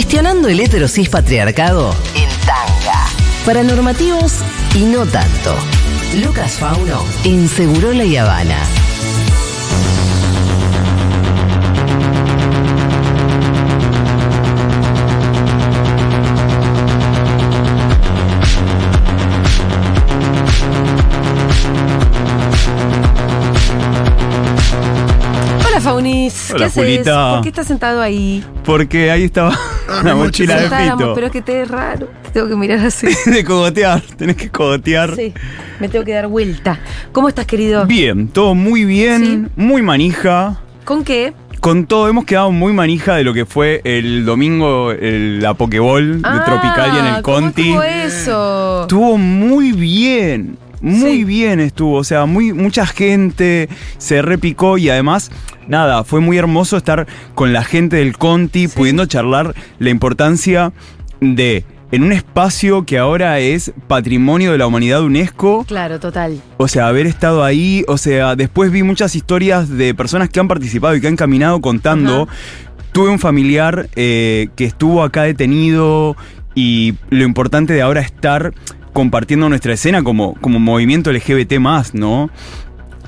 Cuestionando el heterosis patriarcado en tanga. Para normativos y no tanto. Lucas Fauno en Segurola y Habana. Hola Faunis, ¿qué Hola, haces? Julita. ¿Por qué estás sentado ahí? Porque ahí estaba la mochila de Fito. pero es que te es raro. Te tengo que mirar así. De cogotear, tenés que cogotear. Sí, me tengo que dar vuelta. ¿Cómo estás, querido? Bien, todo muy bien, muy manija. ¿Con qué? Con todo, hemos quedado muy manija de lo que fue el domingo el- la Pokéball de Ah, Tropicalia en el ¿cómo Conti. estuvo eso? Estuvo muy bien. Muy Sí. bien estuvo, o sea, muy, mucha gente se repicó y además, nada, fue muy hermoso estar con la gente del Conti, pudiendo charlar la importancia de, en un espacio que ahora es patrimonio de la humanidad de UNESCO, Claro, total. o sea, haber estado ahí, o sea, después vi muchas historias de personas que han participado y que han caminado contando. Tuve un familiar eh, que estuvo acá detenido y lo importante de ahora estar compartiendo nuestra escena como, como movimiento LGBT más, ¿no?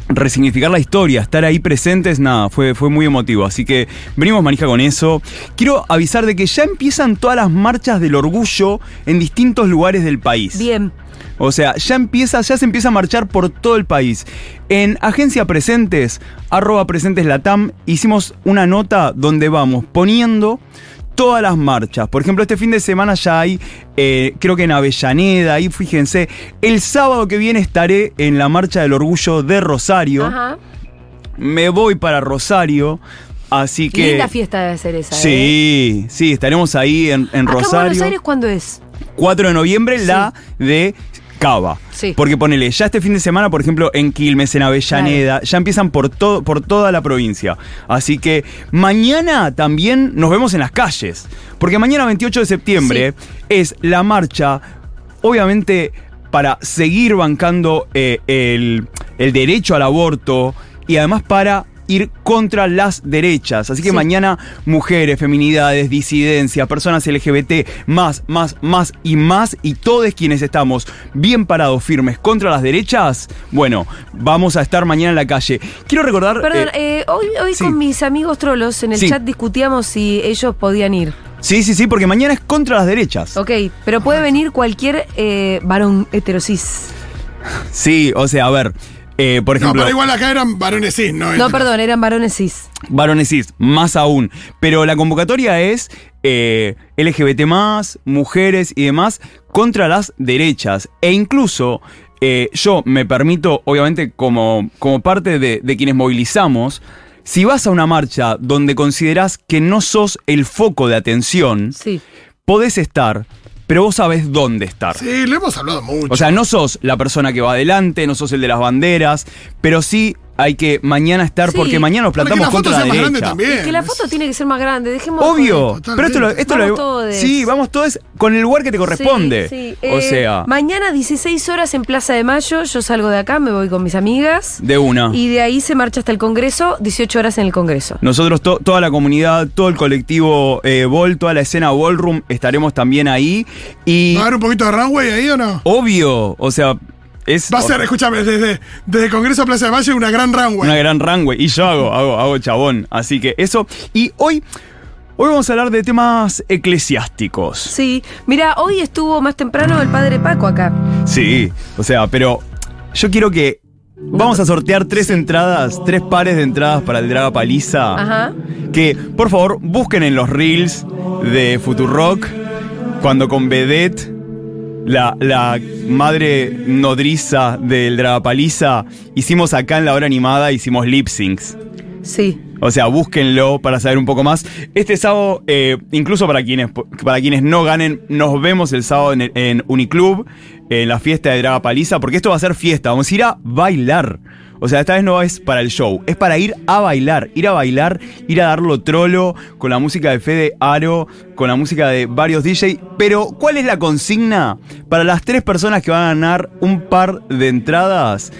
Resignificar la historia, estar ahí presentes, nada, fue, fue muy emotivo. Así que venimos manija con eso. Quiero avisar de que ya empiezan todas las marchas del orgullo en distintos lugares del país. Bien. O sea, ya empieza, ya se empieza a marchar por todo el país. En Agencia Presentes, arroba Presentes Latam, hicimos una nota donde vamos poniendo todas las marchas. Por ejemplo, este fin de semana ya hay, eh, creo que en Avellaneda, ahí fíjense, el sábado que viene estaré en la Marcha del Orgullo de Rosario. Ajá. Me voy para Rosario, así que... Linda fiesta debe ser esa. ¿eh? Sí, sí, estaremos ahí en, en Acá en Rosario. Buenos Aires, ¿cuándo es? 4 de noviembre, la de Cava. Sí. Porque ponele, ya este fin de semana, por ejemplo, en Quilmes, en Avellaneda, ya empiezan por, todo, por toda la provincia. Así que mañana también nos vemos en las calles. Porque mañana, 28 de septiembre, es la marcha, obviamente, para seguir bancando eh, el, el derecho al aborto y además para ir contra las derechas. Así que Sí. mañana mujeres, feminidades, disidencias, personas LGBT, más, más, más y más, y todos quienes estamos bien parados, firmes contra las derechas, bueno, vamos a estar mañana en la calle. Quiero recordar... Perdón, eh, eh, hoy, hoy sí. con mis amigos trolos en el Sí. chat discutíamos si ellos podían ir. sí, sí, sí, porque mañana es contra las derechas. Ok, pero puede venir cualquier eh, varón heterosis. Sí, o sea, a ver, eh, por No, ejemplo... pero igual acá eran varones cis, ¿no? No, perdón, eran varones cis. Varones cis, más aún. Pero la convocatoria es eh, LGBT, mujeres y demás contra las derechas. E incluso eh, yo me permito, obviamente, como, como parte de, de quienes movilizamos, si vas a una marcha donde considerás que no sos el foco de atención, Sí. podés estar, pero vos sabés dónde estar. Sí, lo hemos hablado mucho. O sea, no sos la persona que va adelante, no sos el de las banderas, pero sí hay que mañana estar Sí, porque mañana nos plantamos la foto contra la derecha. grande también. Es que la foto tiene que ser más grande, dejemos. Obvio, pero esto lo, esto Vamos lo- todes. Sí, vamos todos con el lugar que te corresponde. Sí, sí. O Eh, sea, Mañana 16 horas en Plaza de Mayo, yo salgo de acá, me voy con mis amigas. de una. Y de ahí se marcha hasta el Congreso, 18 horas en el Congreso. Nosotros, to- toda la comunidad, todo el colectivo eh, Vol, toda la escena Ballroom, estaremos también ahí. Y ¿Va a haber un poquito de runway ahí o no? obvio, o sea, es Va a ser, escúchame, desde, desde Congreso a Plaza de Mayo una gran runway. una gran runway. Y yo hago, hago, hago chabón. Así que eso. Y hoy, hoy vamos a hablar de temas eclesiásticos. Sí, mira, hoy estuvo más temprano el padre Paco acá. Sí, o sea, pero yo quiero que vamos a sortear tres entradas, tres pares de entradas para el Draga Paliza. Ajá. Que por favor busquen en los reels de Futurock cuando con Vedette, la, la madre nodriza del Draga Paliza, hicimos acá en la hora animada, hicimos lip syncs. Sí. O sea, búsquenlo para saber un poco más. Este sábado, eh, incluso para quienes, para quienes no ganen, nos vemos el sábado en, en Uniclub, en la fiesta de Draga Paliza, porque esto va a ser fiesta. Vamos a ir a bailar. O sea, esta vez no es para el show, es para ir a bailar, ir a bailar, ir a darlo trolo con la música de Fede Aro, con la música de varios DJ. Pero, ¿cuál es la consigna para las tres personas que van a ganar un par de entradas?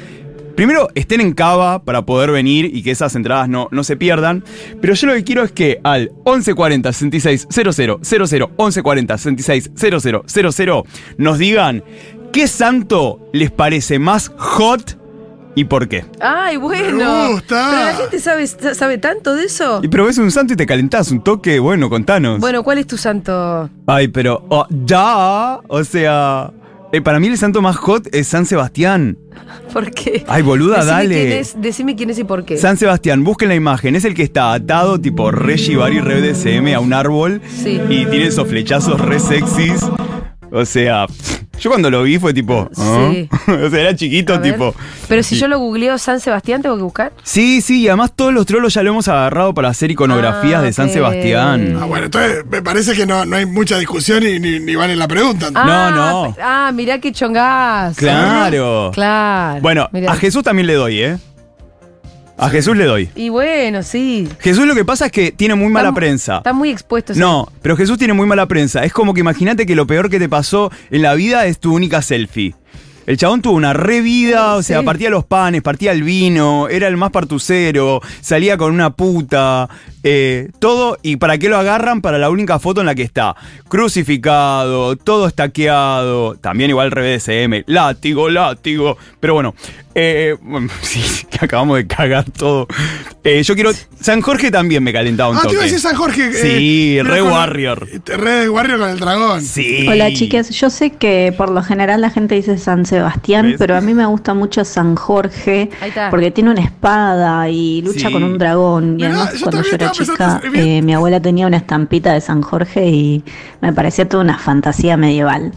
primero estén en Cava para poder venir y que esas entradas no, no se pierdan. Pero yo lo que quiero es que al 1140 66 00 00 1140 66 00 00 nos digan qué santo les parece más hot y por qué. Ay, bueno. Me gusta. Pero la gente sabe, sabe tanto de eso. Y pero ves un santo y te calentás un toque, bueno, contanos. Bueno, ¿cuál es tu santo? Ay, pero oh, ya, o sea, eh, para mí el santo más hot es San Sebastián. ¿Por qué? Ay, boluda, decime dale. Quién es, decime quién es y por qué. San Sebastián, busquen la imagen, es el que está atado tipo re Shibari, re DCM a un árbol Sí. y tiene esos flechazos re sexys. O sea, yo cuando lo vi fue tipo, ¿ah? Sí. o sea, era chiquito tipo. Pero si yo lo googleo San Sebastián, ¿tengo que buscar? Sí, sí, y además todos los trolos ya lo hemos agarrado para hacer iconografías Ah, de San. Sebastián. Ah, bueno, entonces me parece que no, no hay mucha discusión y ni, ni vale la pregunta. Ah, no. pe- Ah, mirá qué chongazo. Claro. Claro. Bueno, Mirá. a Jesús también le doy, ¿eh? A Jesús le doy. Y bueno, sí. Jesús lo que pasa es que tiene muy mala Está- prensa. Está muy expuesto. ese- No, pero Jesús tiene muy mala prensa. Es como que imagínate que lo peor que te pasó en la vida es tu única selfie. El chabón tuvo una re vida, o sea, Sí. partía los panes, partía el vino, era el más partucero, salía con una puta, eh, todo, y ¿para qué lo agarran? Para la única foto en la que está. Crucificado, todo estaqueado, también igual revés SM, látigo, látigo, pero bueno, eh, bueno, sí, que acabamos de cagar todo. Eh, yo quiero, San Jorge también me calentaba un Ah, te toque. iba a decir San Jorge. eh, Sí, mira re con- warrior. Re warrior con el dragón. Sí. Hola chicas, yo sé que por lo general la gente dice San Sebastián, ¿Ves? pero a mí me gusta mucho San Jorge Ahí está. porque tiene una espada y lucha Sí. con un dragón. Y además yo cuando yo era chica, eh, mi abuela tenía una estampita de San Jorge y me parecía toda una fantasía medieval.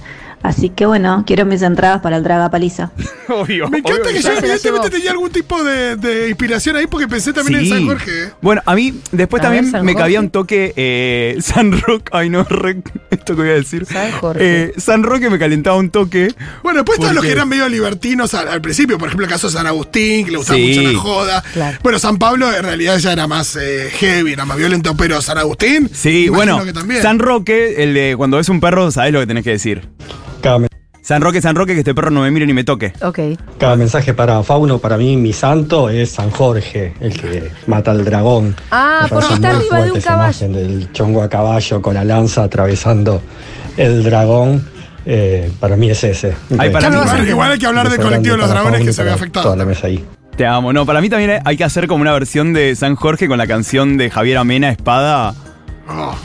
Así que bueno, quiero mis entradas para el Draga Paliza. Obvio. Me encanta obvio que yo evidentemente tenía algún tipo de, de inspiración ahí porque pensé también Sí. en San Jorge. ¿eh? Bueno, a mí después A también me cabía un toque eh, San Roque. Ay, no, re- esto que voy a decir. San Jorge. Eh, San Roque me calentaba un toque. Bueno, después todos ¿Por los que eran medio libertinos al, al principio, por ejemplo el caso de San Agustín, que le gustaba Sí. mucho la joda. Claro. Bueno, San Pablo en realidad ya era más eh, heavy, era más violento, pero San Agustín, Sí, bueno, que también. San Roque, el de cuando ves un perro, sabes lo que tenés que decir. Cada, San Roque, San Roque, que este perro no me mire ni me toque. Ok. cada mensaje para Fauno, para mí, mi santo es San Jorge, el que mata al dragón. Ah, porque está arriba de un esa caballo. imagen del chongo a caballo con la lanza atravesando el dragón. eh, para mí es ese. Ay, para mí- igual, igual hay que hablar del colectivo de los dragones que Fauno se ve afectado. Toda la mesa ahí. Te amo. No, para mí también hay que hacer como una versión de San Jorge con la canción de Javier Amena, Espada.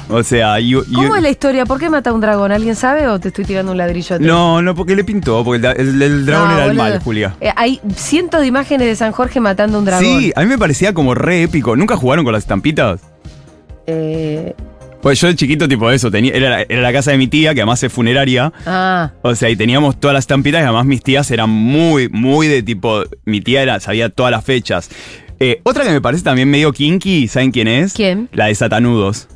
O sea, ¿Cómo es la historia? ¿Por qué mata a un dragón? ¿Alguien sabe o te estoy tirando un ladrillo? No, no, porque le pintó, porque el, el- el dragón No, era el mal, Julia. Eh, hay cientos de imágenes de San Jorge matando a un dragón. Sí, a mí me parecía como re épico. ¿Nunca jugaron con las estampitas? Eh, Pues yo de chiquito, tipo eso, tenía, era, la- era la casa de mi tía, que además es funeraria. ah, O sea, y teníamos todas las estampitas y además mis tías eran muy, muy de tipo. Mi tía era, sabía todas las fechas. Eh, otra que me parece también medio kinky, ¿saben quién es? ¿Quién? La de Satanudos.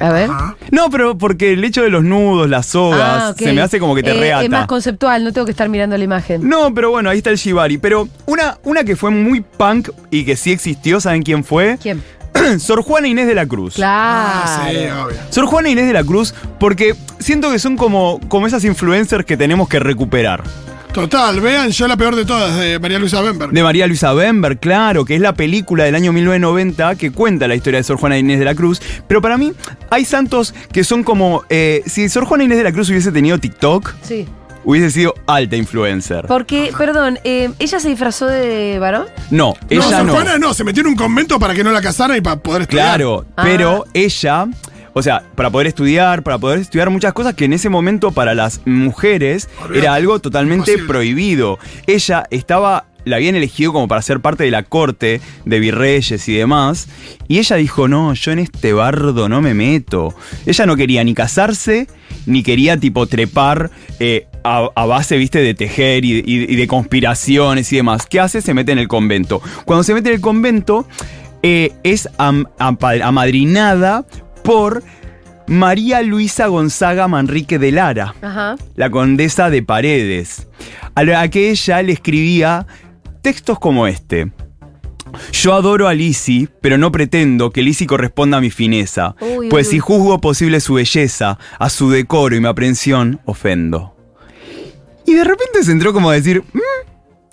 A ver. ajá. No, pero porque el hecho de los nudos, las sogas, Ah, ok. se me hace como que te Eh, reata. Es más conceptual, no tengo que estar mirando la imagen. No, pero bueno, ahí está el Shibari. Pero una, una que fue muy punk y que sí existió, ¿saben quién fue? ¿Quién? Sor Juana Inés de la Cruz. Claro. Ah, sí, obvio. Sor Juana Inés de la Cruz, porque siento que son como, como esas influencers que tenemos que recuperar. Total, vean, yo la peor de todas, de María Luisa Bemberg. De María Luisa Bember, claro, que es la película del año 1990 que cuenta la historia de Sor Juana Inés de la Cruz. Pero para mí hay santos que son como, eh, si Sor Juana Inés de la Cruz hubiese tenido TikTok, Sí. hubiese sido alta influencer. Porque, perdón, eh, ¿ella se disfrazó de varón? No, no, ella Sor no. Juana no, se metió en un convento para que no la casaran y para poder estudiar. Claro, Ah. pero ella, o sea, para poder estudiar, para poder estudiar muchas cosas que en ese momento para las mujeres era algo totalmente Imposible. prohibido. Ella estaba, la habían elegido como para ser parte de la corte de virreyes y demás, y ella dijo, no, yo en este bardo no me meto. Ella no quería ni casarse, ni quería tipo trepar eh, a, a base, viste, de tejer y, y- y de conspiraciones y demás. ¿Qué hace? Se mete en el convento. Cuando se mete en el convento, eh, es am- amadrinada por María Luisa Gonzaga Manrique de Lara, Ajá. la condesa de Paredes, a la que ella le escribía textos como este. Yo adoro a Lizzie, pero no pretendo que Lizzie corresponda a mi fineza, Uy, pues uy, si juzgo posible su belleza, a su decoro y mi aprensión, ofendo. Y de repente se entró como a decir, "Mm,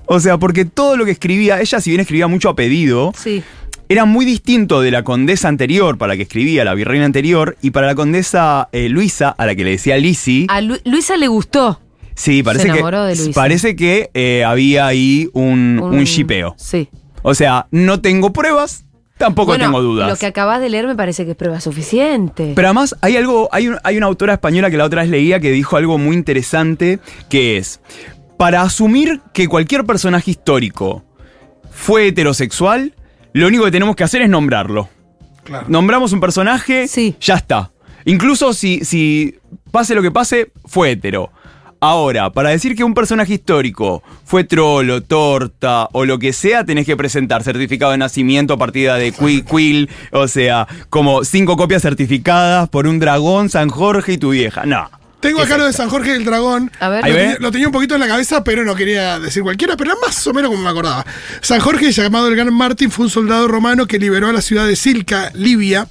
O sea, porque todo lo que escribía, ella si bien escribía mucho a pedido, Sí. Era muy distinto de la condesa anterior, para la que escribía, la virreina anterior, y para la condesa eh, Luisa, a la que le decía Lisi. A Lu- Luisa le gustó. Sí, parece Se que, enamoró de Luisa. parece que eh, había ahí un, un shipeo. Sí. O sea, no tengo pruebas, tampoco Bueno, tengo dudas. Lo que acabas de leer me parece que es prueba suficiente. Pero además hay algo, hay, un- hay una autora española que la otra vez leía que dijo algo muy interesante, que es, para asumir que cualquier personaje histórico fue heterosexual, lo único que tenemos que hacer es nombrarlo. Claro. Nombramos un personaje, Sí. ya está. Incluso si, si pase lo que pase, fue hetero. Ahora, para decir que un personaje histórico fue trolo, torta o lo que sea, tenés que presentar certificado de nacimiento, partida de qui- Quill, o sea, como cinco copias certificadas por un dragón, San Jorge y tu vieja. No. Tengo ¿Qué acá es lo de? San Jorge del Dragón. A ver. Lo, tenía, lo tenía un poquito en la cabeza, pero no quería decir cualquiera, pero era más o menos como me acordaba. San Jorge, llamado el Gran Martín, fue un soldado romano que liberó a la ciudad de Silca, Libia,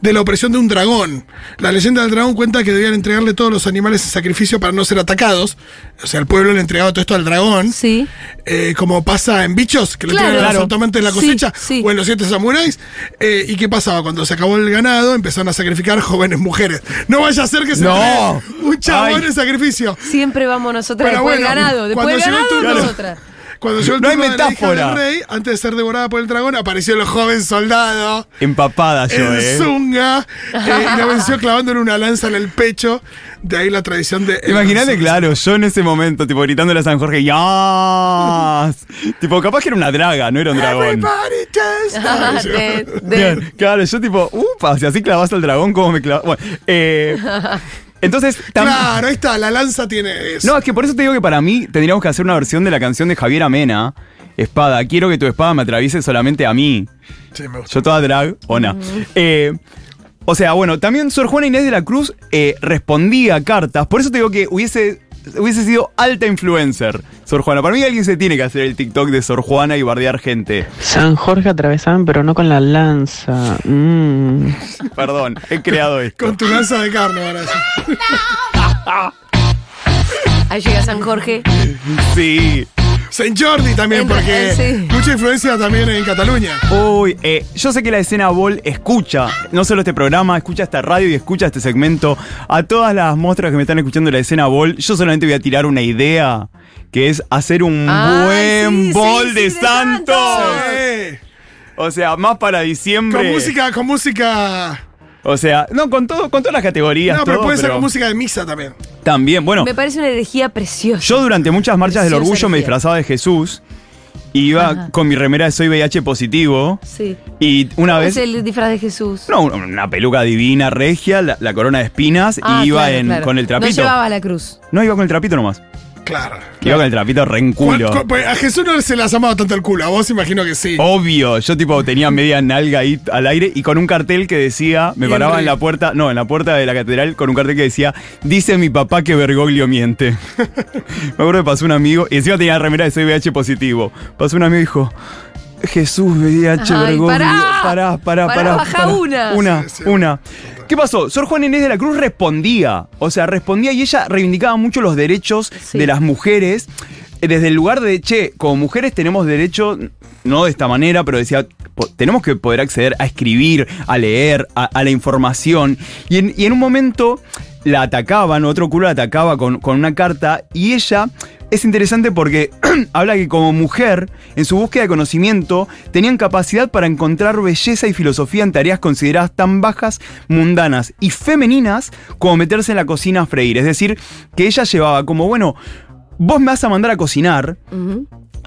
de la opresión de un dragón. La leyenda del dragón cuenta que debían entregarle todos los animales en sacrificio para no ser atacados. O sea, el pueblo le entregaba todo esto al dragón. Sí. Eh, como pasa en bichos, que le Claro. tiran Claro. absolutamente en la Sí, cosecha, sí. o en los siete samuráis. Eh, ¿Y qué pasaba? Cuando se acabó el ganado, empezaron a sacrificar jóvenes mujeres. No vaya a ser que se No. un chabón Ay. en sacrificio. Siempre vamos nosotras Pero después bueno, del ganado. Después del ganado, turno- nosotras. Cuando llegó el No hay de metáfora. del rey, antes de ser devorada por el dragón, apareció el joven soldado Empapada yo, en eh. zunga eh, y la venció clavándole una lanza en el pecho. De ahí la tradición de. Imagínate, claro, yo en ese momento, tipo, gritándole a San Jorge, ¡Ya! tipo, capaz que era una draga, no era un dragón. Everybody. Ah, de- de- Bien, claro, yo tipo, upa, si así clavas al dragón, ¿cómo me clavas? Bueno, eh, entonces, Claro, ahí está, la lanza tiene eso. No, es que por eso te digo que para mí tendríamos que hacer una versión de la canción de Javier Amena, Espada. Quiero que tu espada me atraviese solamente a mí. Sí, me gusta. Yo toda drag, o no. Eh, o sea, bueno, también Sor Juana Inés de la Cruz eh, respondía cartas. Por eso te digo que hubiese, hubiese sido alta influencer, Sor Juana. Para mí alguien se tiene que hacer el TikTok de Sor Juana y bardear gente. San Jorge atravesaban, pero no con la lanza. Mm. Perdón, he creado esto. Con tu lanza de carne, ahora sí. Ahí llega San Jorge. Sí. Saint Jordi también, Entra- porque sí. mucha influencia también en Cataluña. Uy, eh, yo sé que la escena Ball escucha, no solo este programa, escucha esta radio y escucha este segmento. A todas las muestras que me están escuchando de la escena Ball, yo solamente voy a tirar una idea, que es hacer un buen sí, bol sí, de, sí, de Santos. Santos. Sí. O sea, más para diciembre. Con música, con música. O sea, no, con todo, con todas las categorías. No, pero todo, puede ser pero con música de misa también. También, bueno. Me parece una herejía preciosa. Yo durante muchas marchas del orgullo me disfrazaba de Jesús. Y iba Ajá. con mi remera de soy VIH positivo. Sí. Y una ¿Cómo vez. es el disfraz de Jesús? No, una- una peluca divina, regia, la, la corona de espinas, Ah, y iba claro, en, claro. con el trapito. No llevaba la cruz. No, iba con el trapito nomás. Claro. Iba con el trapito re en culo. Cu- cu- pues, a Jesús no se le asomaba tanto el culo, a vos imagino que sí. Obvio, yo tipo tenía media nalga ahí al aire y con un cartel que decía, me paraba en la puerta, no, en la puerta de la catedral con un cartel que decía, dice mi papá que Bergoglio miente. me acuerdo que pasó un amigo, y encima tenía remera de VIH positivo. Pasó un amigo y dijo, Jesús VIH Ay, Bergoglio. pará. pará, pará, Pará, pará. baja pará. una. Una, Sí, sí. una. ¿Qué pasó? Sor Juana Inés de la Cruz respondía. O sea, respondía y ella reivindicaba mucho los derechos Sí. de las mujeres. eh, Desde el lugar de, che, como mujeres tenemos derecho, no de esta manera, pero decía, tenemos que poder acceder a escribir, a leer, a, a la información. Y en, y en un momento la atacaban, otro culo la atacaba con, con una carta, y ella es interesante porque habla que como mujer, en su búsqueda de conocimiento, tenían capacidad para encontrar belleza y filosofía en tareas consideradas tan bajas, mundanas y femeninas como meterse en la cocina a freír. Es decir, que ella llevaba como, bueno, vos me vas a mandar a cocinar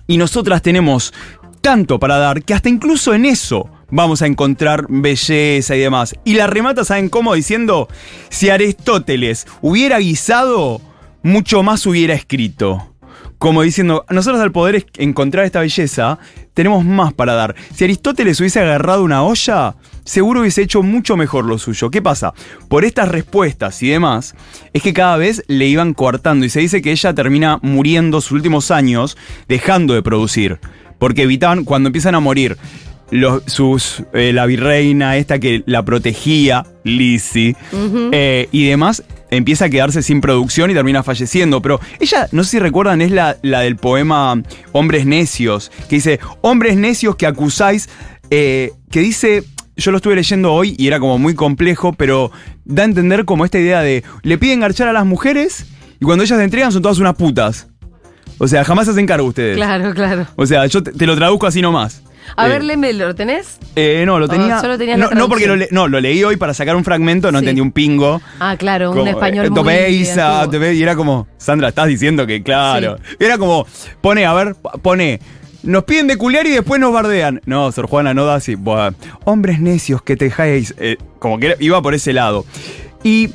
y nosotras tenemos tanto para dar que hasta incluso en eso vamos a encontrar belleza y demás. Y la remata, ¿saben cómo? Diciendo, si Aristóteles hubiera guisado, mucho más hubiera escrito. Como diciendo, nosotros al poder encontrar esta belleza, tenemos más para dar. Si Aristóteles hubiese agarrado una olla, seguro hubiese hecho mucho mejor lo suyo. ¿Qué pasa? Por estas respuestas y demás, es que cada vez le iban coartando y se dice que ella termina muriendo sus últimos años dejando de producir. Porque evitaban, cuando empiezan a morir los, sus, eh, la virreina esta que la protegía, Lizzie, eh, y demás, empieza a quedarse sin producción y termina falleciendo. Pero ella, no sé si recuerdan, es la, la del poema Hombres Necios, que dice, hombres necios que acusáis, eh, que dice, yo lo estuve leyendo hoy y era como muy complejo, pero da a entender como esta idea de, le piden garchar a las mujeres y cuando ellas se entregan son todas unas putas. O sea, jamás se hacen cargo ustedes. Claro, claro. O sea, yo te, te lo traduzco así nomás. A Eh, ver, léeme, ¿lo tenés? eh, no, lo Oh, tenía. solo tenías la no, no, porque lo, le- no, lo leí hoy para sacar un fragmento, no Sí. entendí un pingo. Ah, claro, un español eh, muy Topeiza, antiguo. Tope- y era como, Sandra, estás diciendo que claro. Era como, pone, a ver, pone, nos piden de culiar y después nos bardean. No, Sor Juana, no da así. Buah, hombres necios que te dejáis. eh, como que iba por ese lado. Y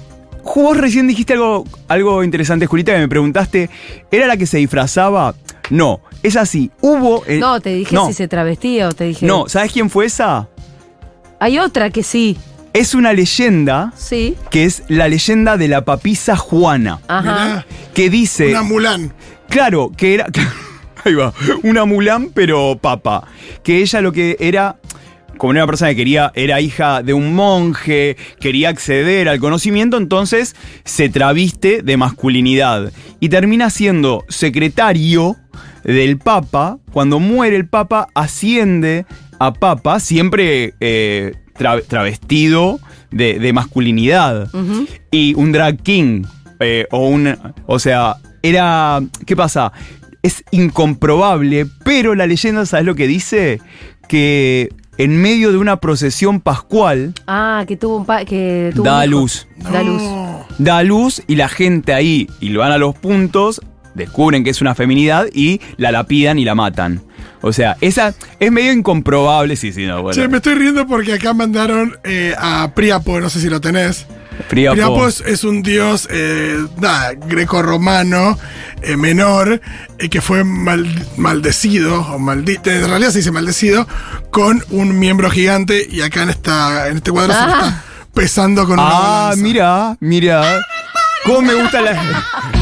vos recién dijiste algo, algo interesante, Julita, que me preguntaste, ¿era la que se disfrazaba? No, es así. Hubo. eh, No, te dije no, si se travestía o te dije. No, ¿sabes quién fue esa? Hay otra que sí. Es una leyenda Sí. que es la leyenda de la papisa Juana. Ajá. Mirá, Que dice. una Mulan. Claro, que era. Ahí va. Una Mulan, pero papa. Que ella lo que era. Como era una persona que quería, era hija de un monje, quería acceder al conocimiento, entonces se traviste de masculinidad. Y termina siendo secretario del Papa. Cuando muere el Papa, asciende a Papa, siempre eh, tra- travestido de, de masculinidad. Y un drag king. eh, o un. O sea, era. ¿Qué pasa? Es incomprobable, pero la leyenda, ¿sabes lo que dice? Que en medio de una procesión pascual Ah, que tuvo un pa que tuvo da un luz. Da luz. Da a luz y la gente ahí, y lo van a los puntos, descubren que es una feminidad y la lapidan y la matan. O sea, esa es medio incomprobable, sí, sí, no, bueno. Che, me estoy riendo porque acá mandaron eh, a Priapo, no sé si lo tenés. Priapo. Priapo es, es un dios eh, nada, greco-romano eh, menor eh, que fue mal- maldecido, o maldito, en realidad se dice maldecido, con un miembro gigante y acá en, esta, en este cuadro se lo está pesando con una Ah, mira, mira. ¿Cómo me gusta la.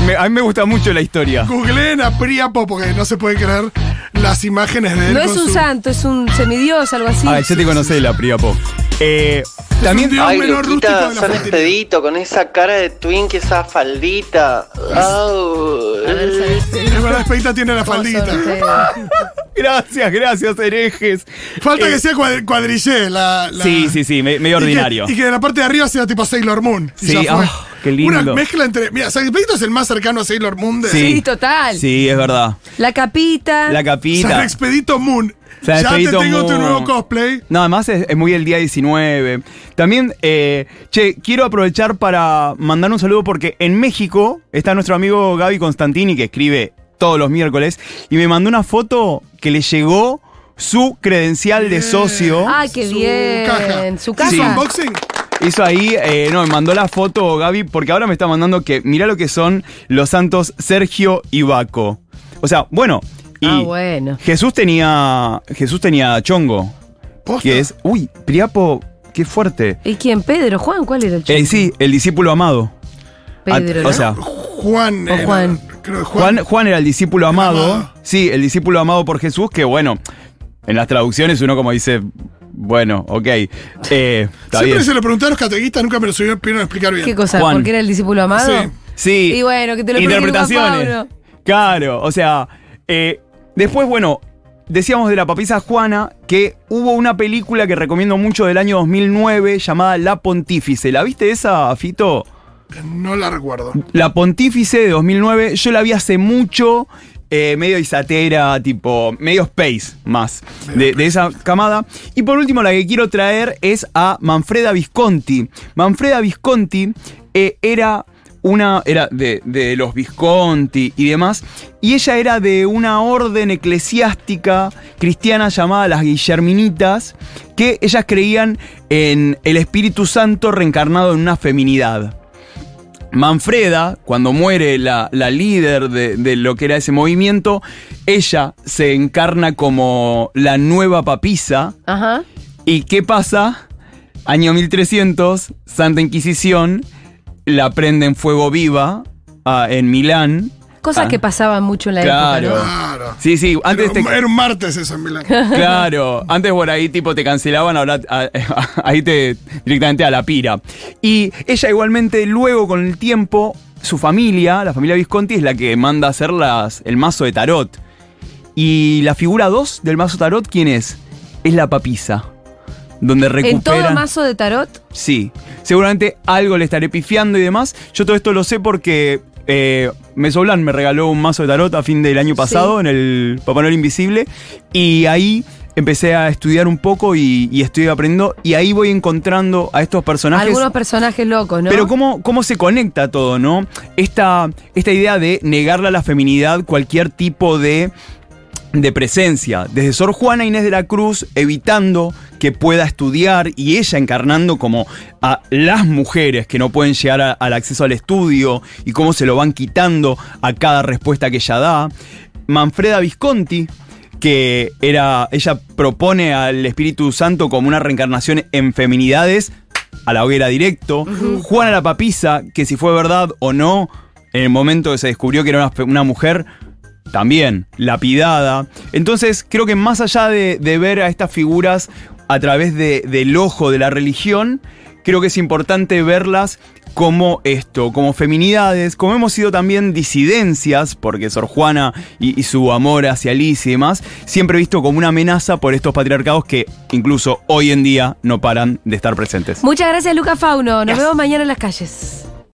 me- a mí me gusta mucho la historia. Googleen a Priapo porque no se puede creer las imágenes de él. No con es un su- santo, es un semidios, algo así. Ah, ya te conocé la Priapo. Eh, también. dios Ay, menor rústico Luquita, de la expedito con esa cara de twink, esa faldita. Au. A ver, ¿sabes? Es verdad, Expedita tiene la ¿Cómo son faldita. ustedes? Gracias, gracias, herejes. Falta Eh, que sea cuad- cuadrillé la, la- Sí, sí, sí, me- medio y que- ordinario. Y que, de la parte de arriba sea tipo Sailor Moon. y Sí, ya fue. ah, qué lindo. Una mezcla entre. Mira, San Expedito es el más cercano a Sailor Moon de. Sí. Sí, total. Sí, es verdad. La capita. La San capita. Expedito Moon. San ya Expedito te tengo tu nuevo cosplay. No, además es, es muy el día 19. También, eh, che, quiero aprovechar para mandar un saludo porque en México está nuestro amigo Gaby Constantini que escribe todos los miércoles y me mandó una foto que le llegó su credencial de socio. Ay, qué Su bien. caja. Su ¿Hizo caja. unboxing? Hizo ahí, eh, no, me mandó la foto Gaby porque ahora me está mandando que mirá lo que son los santos Sergio y Baco. O sea, bueno, y Ah, bueno. Jesús tenía Jesús tenía chongo, ¿Posta? que es, uy, Priapo, qué fuerte. ¿Y quién? ¿Pedro? ¿Juan? ¿Cuál era el? Eh, sí, el discípulo amado. Pedro, Ah, ¿no? O sea, Juan. O era- Juan. Creo que Juan, Juan. Juan era el discípulo amado. amado. Sí, el discípulo amado por Jesús, que bueno, en las traducciones uno como dice, bueno, ok, eh, está Siempre bien. se lo pregunté a los catequistas, nunca me lo supieron explicar bien. ¿Qué cosa? Juan. ¿Porque era el discípulo amado? Sí. Sí. Y bueno, que te lo Interpretaciones. Pablo. Claro, o sea, eh, después, bueno, decíamos de la papisa Juana que hubo una película que recomiendo mucho del año 2009 llamada La Pontífice. ¿La viste esa, Fito? No la recuerdo. La Pontífice de 2009, yo la vi hace mucho, eh, medio isatera, tipo, medio space más, de, de esa camada. Y por último, la que quiero traer es a Manfreda Visconti. Manfreda Visconti eh, era una, era de, de los Visconti y demás, y ella era de una orden eclesiástica cristiana llamada las Guillerminitas, que ellas creían en el Espíritu Santo reencarnado en una feminidad. Manfreda, cuando muere la, la líder de, de lo que era ese movimiento, ella se encarna como la nueva papisa. Ajá. ¿Y qué pasa? Año 1300, Santa Inquisición la prende en fuego viva ah, en Milán, Cosas Ah. que pasaban mucho en la Claro. época, ¿no? Claro. Sí, sí, antes era, te... un- era un martes eso en Milán. Claro, antes por ahí tipo te cancelaban, ahora a- ahí te directamente a la pira. Y ella igualmente luego con el tiempo, su familia, la familia Visconti es la que manda a hacer las, el mazo de tarot. Y la figura 2 del mazo tarot, ¿quién es? Es la papisa. Donde recupera... En todo mazo de tarot, Sí, seguramente algo le estaré pifiando y demás. Yo todo esto lo sé porque eh, Mesoblan me regaló un mazo de tarot a fin del año pasado en el Papá Noel Invisible y ahí empecé a estudiar un poco y, y estoy aprendiendo y ahí voy encontrando a estos personajes. algunos personajes locos, ¿no? Pero cómo, cómo se conecta todo, ¿no? Esta, esta idea de negarle a la feminidad cualquier tipo de, de presencia. Desde Sor Juana Inés de la Cruz, evitando que pueda estudiar y ella encarnando como a las mujeres que no pueden llegar a- al acceso al estudio y cómo se lo van quitando a cada respuesta que ella da. Manfreda Visconti, que era, ella propone al Espíritu Santo como una reencarnación en feminidades a la hoguera directo. Juana la Papisa, que si fue verdad o no, en el momento que se descubrió que era una mujer, también lapidada. Entonces, creo que más allá de, de ver a estas figuras a través de- del ojo de la religión, creo que es importante verlas como esto, como feminidades, como hemos sido también disidencias, porque Sor Juana y, y su amor hacia Alice y demás, siempre visto como una amenaza por estos patriarcados que incluso hoy en día no paran de estar presentes. Muchas gracias, Luca Fauno. Nos vemos mañana en las calles.